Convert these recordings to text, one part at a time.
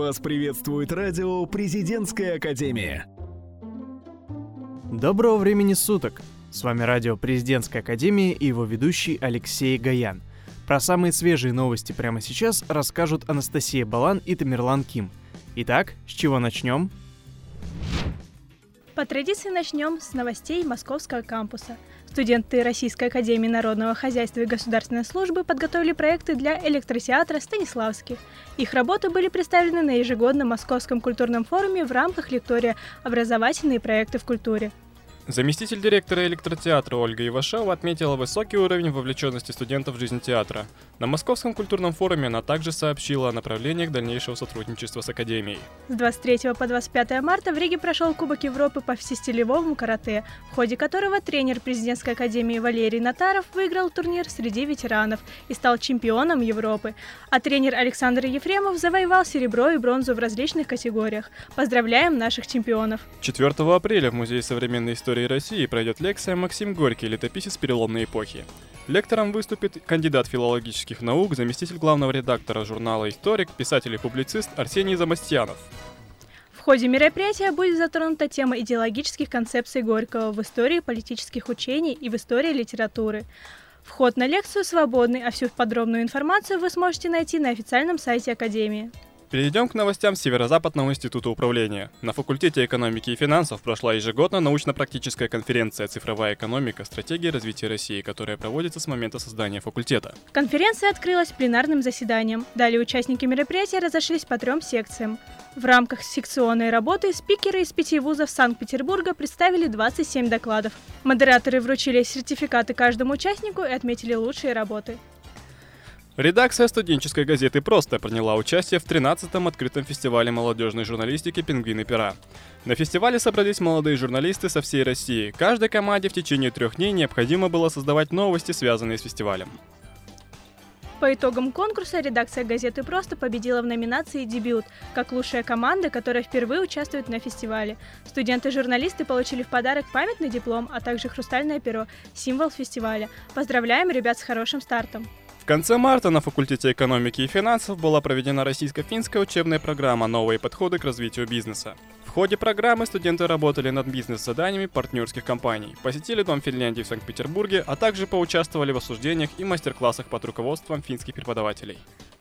Вас приветствует радио «Президентская академия». Доброго времени суток! С вами радио «Президентская академия» и его ведущий Алексей Гаян. Про самые свежие новости прямо сейчас расскажут Анастасия Балан и Тамерлан Ким. Итак, с чего начнем? По традиции начнем с новостей Московского кампуса – Студенты Российской Академии Народного Хозяйства и Государственной Службы подготовили проекты для электротеатра «Станиславский». Их работы были представлены на ежегодном Московском культурном форуме в рамках лектория «Образовательные проекты в культуре». Заместитель директора электротеатра Ольга Ивашева отметила высокий уровень вовлеченности студентов в жизнь театра. На Московском культурном форуме она также сообщила о направлениях дальнейшего сотрудничества с Академией. С 23 по 25 марта в Риге прошел Кубок Европы по всестилевому карате, в ходе которого тренер президентской академии Валерий Натаров выиграл турнир среди ветеранов и стал чемпионом Европы, а тренер Александр Ефремов завоевал серебро и бронзу в различных категориях. Поздравляем наших чемпионов! 4 апреля в Музее современной истории истории России пройдет лекция «Максим Горький. Летописец переломной эпохи». Лектором выступит кандидат филологических наук, заместитель главного редактора журнала «Историк», писатель и публицист Арсений Замастьянов. В ходе мероприятия будет затронута тема идеологических концепций Горького в истории политических учений и в истории литературы. Вход на лекцию свободный, а всю подробную информацию вы сможете найти на официальном сайте Академии. Перейдем к новостям Северо-Западного института управления. На факультете экономики и финансов прошла ежегодная научно-практическая конференция «Цифровая экономика. Стратегия развития России», которая проводится с момента создания факультета. Конференция открылась пленарным заседанием. Далее участники мероприятия разошлись по трем секциям. В рамках секционной работы спикеры из пяти вузов Санкт-Петербурга представили 27 докладов. Модераторы вручили сертификаты каждому участнику и отметили лучшие работы. Редакция студенческой газеты «Просто» приняла участие в 13-м открытом фестивале молодежной журналистики «Пингвины пера». На фестивале собрались молодые журналисты со всей России. Каждой команде в течение трех дней необходимо было создавать новости, связанные с фестивалем. По итогам конкурса редакция газеты «Просто» победила в номинации «Дебют» как лучшая команда, которая впервые участвует на фестивале. Студенты-журналисты получили в подарок памятный диплом, а также хрустальное перо – символ фестиваля. Поздравляем ребят с хорошим стартом! В конце марта на факультете экономики и финансов была проведена российско-финская учебная программа «Новые подходы к развитию бизнеса». В ходе программы студенты работали над бизнес-заданиями партнерских компаний, посетили Дом Финляндии в Санкт-Петербурге, а также поучаствовали в обсуждениях и мастер-классах под руководством финских преподавателей.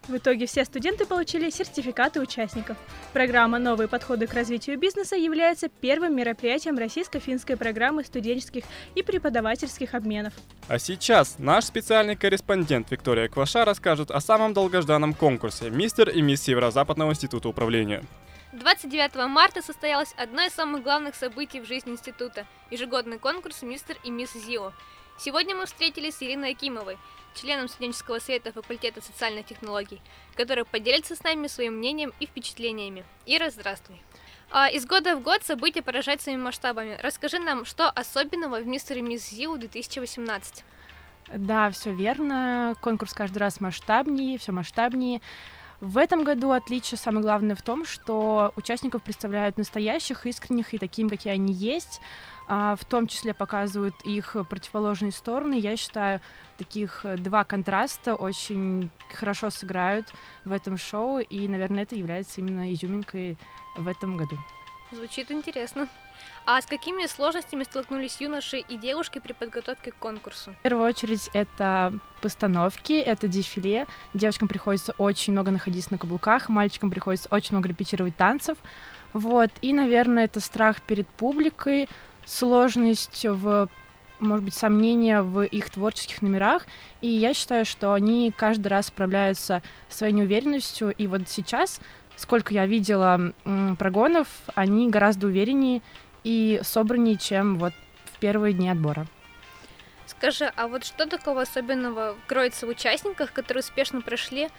В итоге все студенты получили сертификаты участников. Программа «Новые подходы к развитию бизнеса» является первым мероприятием российско-финской программы студенческих и преподавательских обменов. А сейчас наш специальный корреспондент Виктория Кваша расскажет о самом долгожданном конкурсе «Мистер и мисс Северо-Западного института управления». 29 марта состоялось одно из самых главных событий в жизни института – ежегодный конкурс «Мистер и мисс ЗИО». Сегодня мы встретились с Ириной Акимовой, членом студенческого совета факультета социальных технологий, который поделится с нами своим мнением и впечатлениями. Ира, здравствуй. А, из года в год события поражают своими масштабами. Расскажи нам, что особенного в «Мистере Мисс Зиу» 2018? Да, все верно. Конкурс каждый раз масштабнее, все масштабнее. В этом году отличие самое главное в том, что участников представляют настоящих, искренних и таким, какие они есть. А, в том числе показывают их противоположные стороны. Я считаю, таких два контраста очень хорошо сыграют в этом шоу, и, наверное, это является именно изюминкой в этом году. Звучит интересно. А с какими сложностями столкнулись юноши и девушки при подготовке к конкурсу? В первую очередь это постановки, это дефиле. Девочкам приходится очень много находиться на каблуках, мальчикам приходится очень много репетировать танцев. Вот. И, наверное, это страх перед публикой, сложность в может быть, сомнения в их творческих номерах, и я считаю, что они каждый раз справляются своей неуверенностью, и вот сейчас, сколько я видела прогонов, они гораздо увереннее и собраннее, чем вот в первые дни отбора. Скажи, а вот что такого особенного кроется в участниках, которые успешно прошли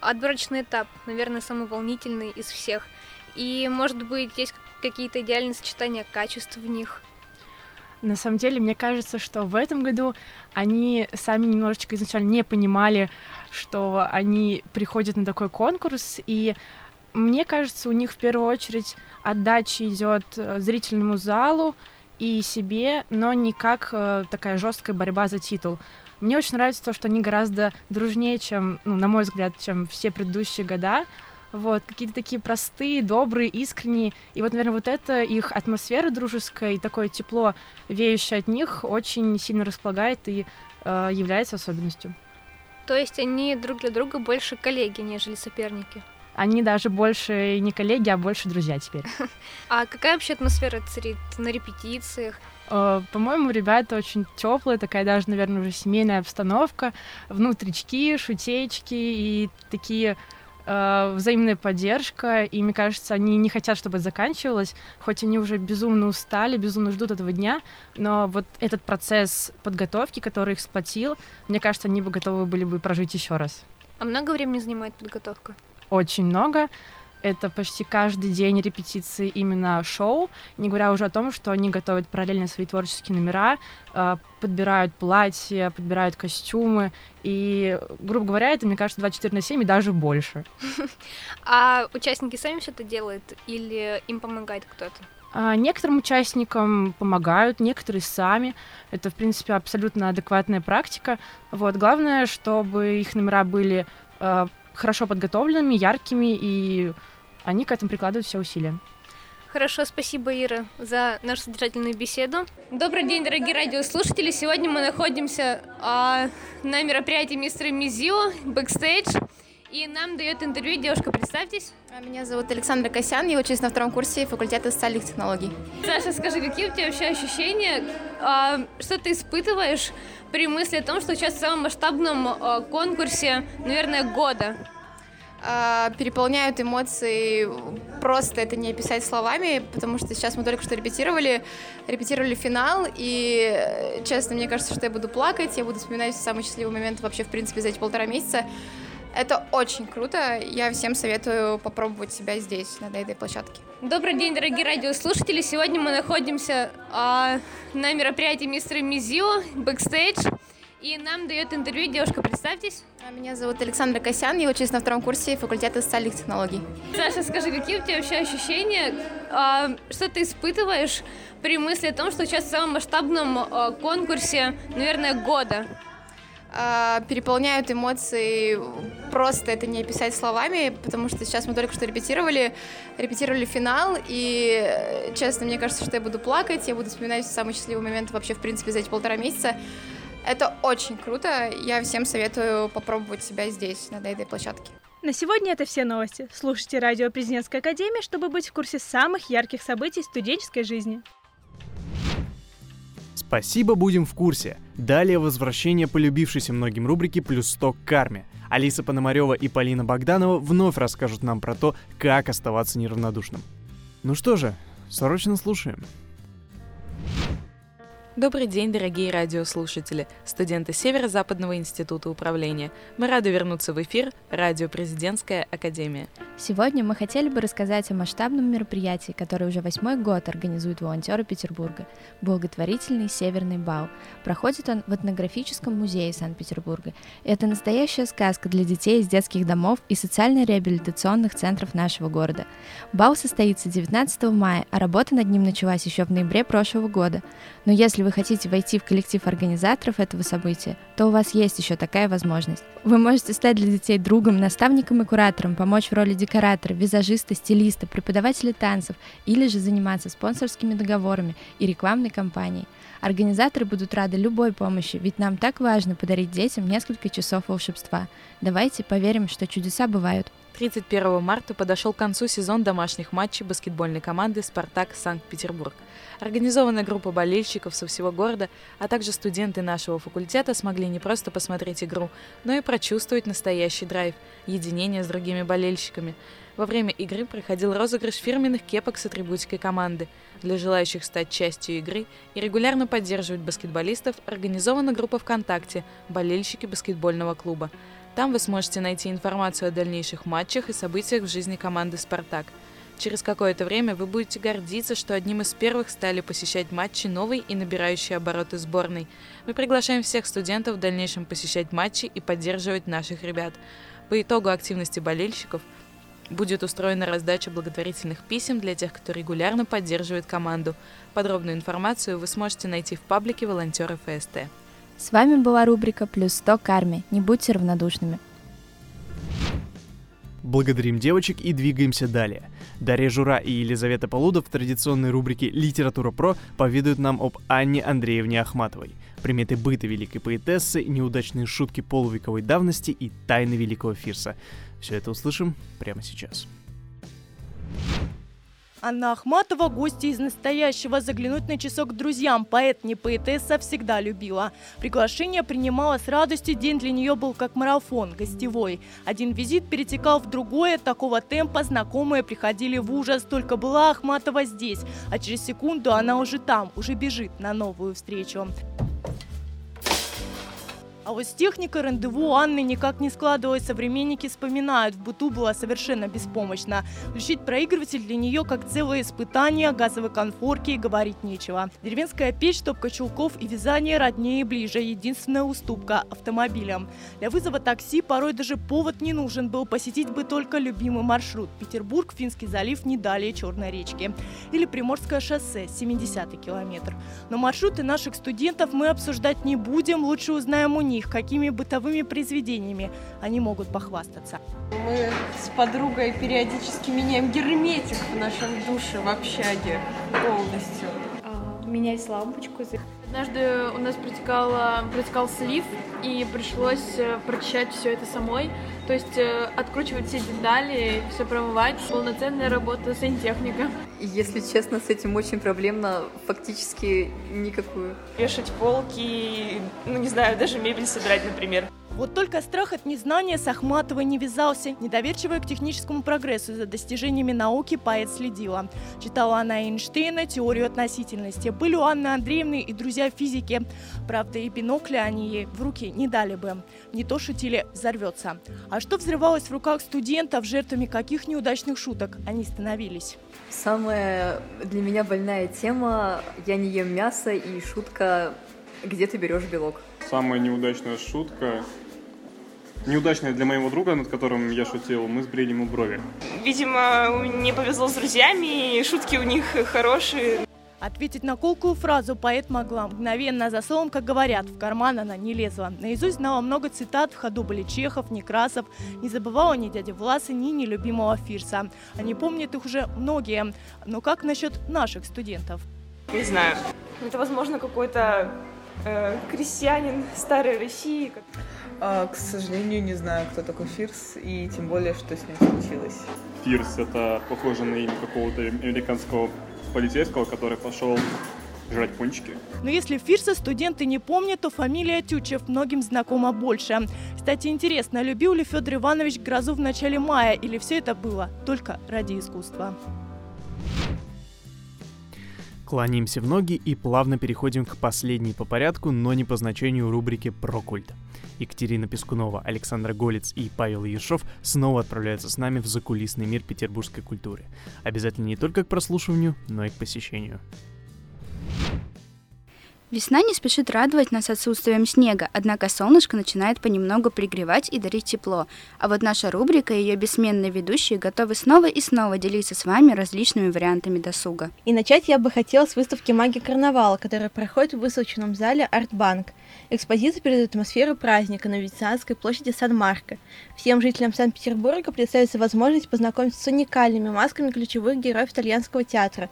отборочный этап, наверное, самый волнительный из всех? И, может быть, есть какие-то идеальные сочетания качеств в них? На самом деле, мне кажется, что в этом году они сами немножечко изначально не понимали, что они приходят на такой конкурс, и мне кажется, у них в первую очередь отдача идет э, зрительному залу и себе, но не как э, такая жесткая борьба за титул. Мне очень нравится то, что они гораздо дружнее, чем, ну, на мой взгляд, чем все предыдущие года. вот, какие-то такие простые, добрые, искренние. И вот, наверное, вот это их атмосфера дружеская и такое тепло, веющее от них, очень сильно располагает и э, является особенностью. То есть они друг для друга больше коллеги, нежели соперники? Они даже больше не коллеги, а больше друзья теперь. А какая вообще атмосфера царит на репетициях? Э, по-моему, ребята очень теплые, такая даже, наверное, уже семейная обстановка, внутрички, шутечки и такие э, взаимная поддержка, и мне кажется, они не хотят, чтобы это заканчивалось, хоть они уже безумно устали, безумно ждут этого дня, но вот этот процесс подготовки, который их сплотил, мне кажется, они бы готовы были бы прожить еще раз. А много времени занимает подготовка? Очень много. Это почти каждый день репетиции именно шоу, не говоря уже о том, что они готовят параллельно свои творческие номера, а, подбирают платья, подбирают костюмы, и, грубо говоря, это, мне кажется, 24 на 7 и даже больше. А участники сами все это делают или им помогает кто-то? А некоторым участникам помогают, некоторые сами. Это, в принципе, абсолютно адекватная практика. Вот. Главное, чтобы их номера были а, хорошо подготовленными, яркими, и они к этому прикладывают все усилия. Хорошо, спасибо, Ира, за нашу содержательную беседу. Добрый день, дорогие радиослушатели. Сегодня мы находимся а, на мероприятии мистера Мизио, бэкстейдж. И нам дает интервью девушка, представьтесь. А, меня зовут Александра Косян, я учусь на втором курсе факультета социальных технологий. Саша, скажи, какие у тебя вообще ощущения, а, что ты испытываешь при мысли о том, что сейчас в самом масштабном а, конкурсе, наверное, года? Переполняют эмоции, просто это не описать словами, потому что сейчас мы только что репетировали, репетировали финал, и, честно, мне кажется, что я буду плакать, я буду вспоминать самый счастливый момент вообще, в принципе, за эти полтора месяца. Это очень круто. Я всем советую попробовать себя здесь, на этой площадке. Добрый день, дорогие радиослушатели. Сегодня мы находимся а, на мероприятии мистера Мизио, бэкстейдж. И нам дает интервью девушка, представьтесь. А, меня зовут Александра Косян, я учусь на втором курсе факультета социальных технологий. Саша, скажи, какие у тебя вообще ощущения, а, что ты испытываешь при мысли о том, что сейчас в самом масштабном а, конкурсе, наверное, года? А, переполняют эмоции, просто это не описать словами, потому что сейчас мы только что репетировали, репетировали финал, и, честно, мне кажется, что я буду плакать, я буду вспоминать самый счастливый момент вообще, в принципе, за эти полтора месяца. Это очень круто, я всем советую попробовать себя здесь, на этой площадке. На сегодня это все новости. Слушайте радио Президентской Академии, чтобы быть в курсе самых ярких событий студенческой жизни. Спасибо, будем в курсе. Далее возвращение полюбившейся многим рубрики «Плюс 100 к карме». Алиса Пономарева и Полина Богданова вновь расскажут нам про то, как оставаться неравнодушным. Ну что же, срочно слушаем. Добрый день, дорогие радиослушатели, студенты Северо-Западного института управления. Мы рады вернуться в эфир «Радио Президентская академия». Сегодня мы хотели бы рассказать о масштабном мероприятии, которое уже восьмой год организуют волонтеры Петербурга – благотворительный Северный бал. Проходит он в этнографическом музее Санкт-Петербурга. Это настоящая сказка для детей из детских домов и социально-реабилитационных центров нашего города. Бал состоится 19 мая, а работа над ним началась еще в ноябре прошлого года. Но если вы хотите войти в коллектив организаторов этого события, то у вас есть еще такая возможность. Вы можете стать для детей другом, наставником и куратором, помочь в роли декоратора, визажиста, стилиста, преподавателя танцев или же заниматься спонсорскими договорами и рекламной кампанией. Организаторы будут рады любой помощи, ведь нам так важно подарить детям несколько часов волшебства. Давайте поверим, что чудеса бывают. 31 марта подошел к концу сезон домашних матчей баскетбольной команды «Спартак» Санкт-Петербург. Организованная группа болельщиков со всего города, а также студенты нашего факультета смогли не просто посмотреть игру, но и прочувствовать настоящий драйв, единение с другими болельщиками. Во время игры проходил розыгрыш фирменных кепок с атрибутикой команды. Для желающих стать частью игры и регулярно поддерживать баскетболистов организована группа ВКонтакте «Болельщики баскетбольного клуба». Там вы сможете найти информацию о дальнейших матчах и событиях в жизни команды «Спартак». Через какое-то время вы будете гордиться, что одним из первых стали посещать матчи новой и набирающей обороты сборной. Мы приглашаем всех студентов в дальнейшем посещать матчи и поддерживать наших ребят. По итогу активности болельщиков будет устроена раздача благотворительных писем для тех, кто регулярно поддерживает команду. Подробную информацию вы сможете найти в паблике волонтеры ФСТ. С вами была рубрика «Плюс 100 к армии». Не будьте равнодушными. Благодарим девочек и двигаемся далее. Дарья Жура и Елизавета Полудов в традиционной рубрике «Литература про» поведают нам об Анне Андреевне Ахматовой. Приметы быта великой поэтессы, неудачные шутки полувековой давности и тайны великого Фирса. Все это услышим прямо сейчас. Анна Ахматова, гости из настоящего, заглянуть на часок к друзьям. Поэт, не поэтесса, всегда любила. Приглашение принимала с радостью, день для нее был как марафон, гостевой. Один визит перетекал в другой, от такого темпа знакомые приходили в ужас. Только была Ахматова здесь, а через секунду она уже там, уже бежит на новую встречу. А вот с техникой рандеву Анны никак не складывалось. Современники вспоминают, в быту была совершенно беспомощна. Включить проигрыватель для нее как целое испытание, газовой конфорки и говорить нечего. Деревенская печь, топка чулков и вязание роднее и ближе. Единственная уступка – автомобилям. Для вызова такси порой даже повод не нужен был. Посетить бы только любимый маршрут – Петербург, Финский залив, не далее Черной речки. Или Приморское шоссе, 70-й километр. Но маршруты наших студентов мы обсуждать не будем, лучше узнаем у них них, какими бытовыми произведениями они могут похвастаться. Мы с подругой периодически меняем герметик в нашем душе, в общаге полностью. А, менять лампочку. Однажды у нас протекал, протекал слив, и пришлось э, прочищать все это самой. То есть э, откручивать все детали, все промывать. Полноценная работа сантехника. Если честно, с этим очень проблемно, фактически никакую. Вешать полки, ну не знаю, даже мебель собирать, например. Вот только страх от незнания с Ахматовой не вязался. Недоверчивая к техническому прогрессу за достижениями науки поэт следила. Читала она Эйнштейна, теорию относительности. Были у Анны Андреевны и друзья физики. Правда, и бинокля они ей в руки не дали бы. Не то шутили «взорвется». А что взрывалось в руках студентов, жертвами каких неудачных шуток они становились? Самая для меня больная тема «Я не ем мясо» и шутка «Где ты берешь белок?» Самая неудачная шутка неудачная для моего друга, над которым я шутил, мы сбрили ему брови. Видимо, не повезло с друзьями, и шутки у них хорошие. Ответить на колкую фразу поэт могла мгновенно за словом, как говорят, в карман она не лезла. Наизусть знала много цитат, в ходу были Чехов, Некрасов, не забывала ни дяди Власа, ни нелюбимого Фирса. Они помнят их уже многие. Но как насчет наших студентов? Не знаю. Это, возможно, какой-то э, крестьянин старой России. А, к сожалению, не знаю, кто такой Фирс, и тем более, что с ним случилось. Фирс — это похоже на имя какого-то американского полицейского, который пошел жрать пончики. Но если Фирса студенты не помнят, то фамилия Тючев многим знакома больше. Кстати, интересно, любил ли Федор Иванович грозу в начале мая, или все это было только ради искусства? Кланяемся в ноги и плавно переходим к последней по порядку, но не по значению рубрике «Про культ». Екатерина Пескунова, Александр Голец и Павел Ершов снова отправляются с нами в закулисный мир петербургской культуры. Обязательно не только к прослушиванию, но и к посещению. Весна не спешит радовать нас отсутствием снега, однако солнышко начинает понемногу пригревать и дарить тепло. А вот наша рубрика и ее бессменные ведущие готовы снова и снова делиться с вами различными вариантами досуга. И начать я бы хотела с выставки «Магия карнавала», которая проходит в выставочном зале «Артбанк». Экспозиция передает атмосферу праздника на Венецианской площади Сан-Марко. Всем жителям Санкт-Петербурга представится возможность познакомиться с уникальными масками ключевых героев итальянского театра,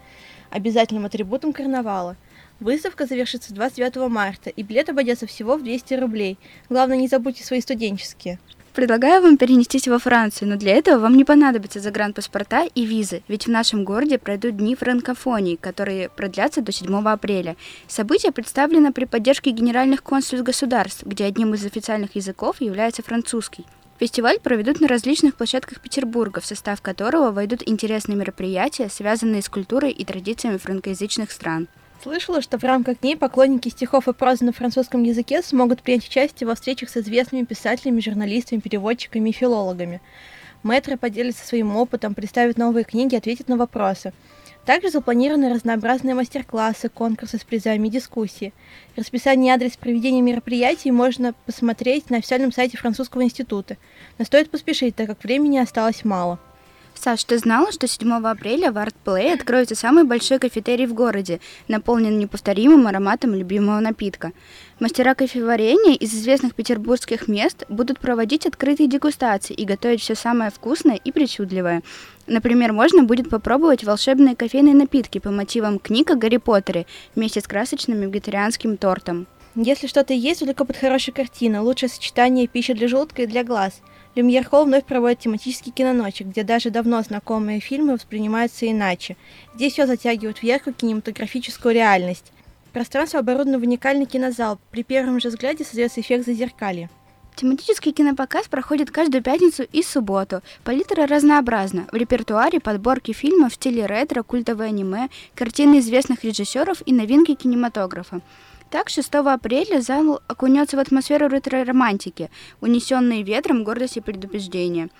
обязательным атрибутом карнавала – Выставка завершится 29 марта, и билет обойдется всего в 200 рублей. Главное, не забудьте свои студенческие. Предлагаю вам перенестись во Францию, но для этого вам не понадобится загранпаспорта и визы, ведь в нашем городе пройдут дни франкофонии, которые продлятся до 7 апреля. Событие представлено при поддержке генеральных консульств государств, где одним из официальных языков является французский. Фестиваль проведут на различных площадках Петербурга, в состав которого войдут интересные мероприятия, связанные с культурой и традициями франкоязычных стран. Слышала, что в рамках дней поклонники стихов и прозы на французском языке смогут принять участие во встречах с известными писателями, журналистами, переводчиками и филологами. Мэтры поделятся своим опытом, представят новые книги, ответят на вопросы. Также запланированы разнообразные мастер-классы, конкурсы с призами и дискуссии. Расписание и адрес проведения мероприятий можно посмотреть на официальном сайте Французского института. Но стоит поспешить, так как времени осталось мало. Саш, ты знала, что 7 апреля в Art Play откроется самый большой кафетерий в городе, наполнен неповторимым ароматом любимого напитка? Мастера кофеварения из известных петербургских мест будут проводить открытые дегустации и готовить все самое вкусное и причудливое. Например, можно будет попробовать волшебные кофейные напитки по мотивам книг о Гарри Поттере вместе с красочным вегетарианским тортом. Если что-то есть, то только под хорошей картиной. Лучшее сочетание пищи для желудка и для глаз – Люмьер Холл вновь проводит тематический киноночек, где даже давно знакомые фильмы воспринимаются иначе. Здесь все затягивают в кинематографическую реальность. Пространство оборудовано в уникальный кинозал. При первом же взгляде создается эффект зазеркалья. Тематический кинопоказ проходит каждую пятницу и субботу. Палитра разнообразна. В репертуаре подборки фильмов в стиле ретро, культовое аниме, картины известных режиссеров и новинки кинематографа. Так, 6 апреля зал окунется в атмосферу ретро-романтики, унесенные ветром гордость и предубеждение.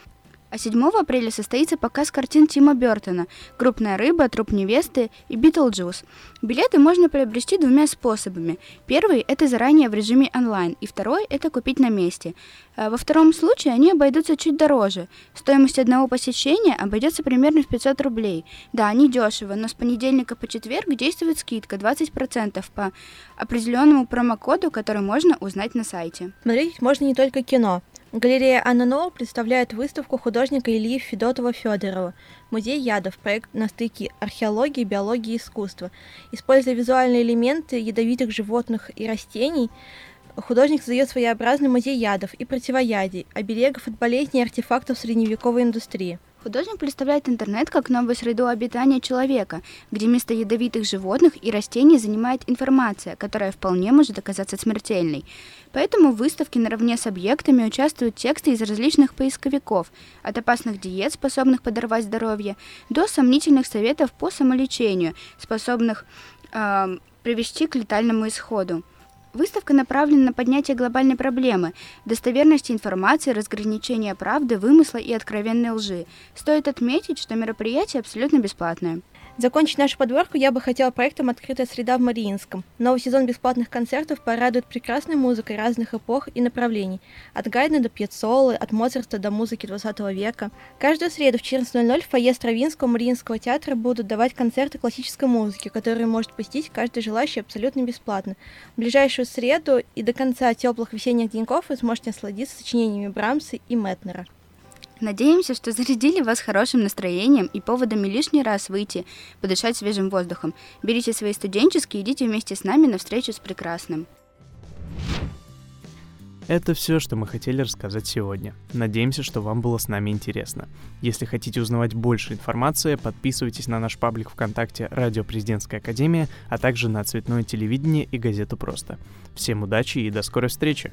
А 7 апреля состоится показ картин Тима Бертона «Крупная рыба», «Труп невесты» и «Битлджус». Билеты можно приобрести двумя способами. Первый – это заранее в режиме онлайн, и второй – это купить на месте. А во втором случае они обойдутся чуть дороже. Стоимость одного посещения обойдется примерно в 500 рублей. Да, они дешево, но с понедельника по четверг действует скидка 20% по определенному промокоду, который можно узнать на сайте. Смотреть можно не только кино. Галерея Анна Ноу представляет выставку художника Ильи Федотова-Федорова «Музей ядов. Проект на стыке археологии, биологии и искусства». Используя визуальные элементы ядовитых животных и растений, художник создает своеобразный музей ядов и противоядий, оберегов от болезней и артефактов средневековой индустрии. Художник представляет интернет как новую среду обитания человека, где вместо ядовитых животных и растений занимает информация, которая вполне может оказаться смертельной. Поэтому в выставке наравне с объектами участвуют тексты из различных поисковиков, от опасных диет, способных подорвать здоровье, до сомнительных советов по самолечению, способных э, привести к летальному исходу. Выставка направлена на поднятие глобальной проблемы, достоверности информации, разграничения правды, вымысла и откровенной лжи. Стоит отметить, что мероприятие абсолютно бесплатное. Закончить нашу подборку я бы хотела проектом «Открытая среда» в Мариинском. Новый сезон бесплатных концертов порадует прекрасной музыкой разных эпох и направлений. От Гайдна до Пьецолы, от Моцарта до музыки 20 века. Каждую среду в 14.00 в фойе Стравинского Мариинского театра будут давать концерты классической музыки, которые может посетить каждый желающий абсолютно бесплатно. В ближайшую среду и до конца теплых весенних деньков вы сможете насладиться сочинениями Брамса и Метнера. Надеемся, что зарядили вас хорошим настроением и поводами лишний раз выйти, подышать свежим воздухом. Берите свои студенческие и идите вместе с нами на встречу с прекрасным. Это все, что мы хотели рассказать сегодня. Надеемся, что вам было с нами интересно. Если хотите узнавать больше информации, подписывайтесь на наш паблик ВКонтакте «Радио Президентская Академия», а также на Цветное телевидение и газету «Просто». Всем удачи и до скорой встречи!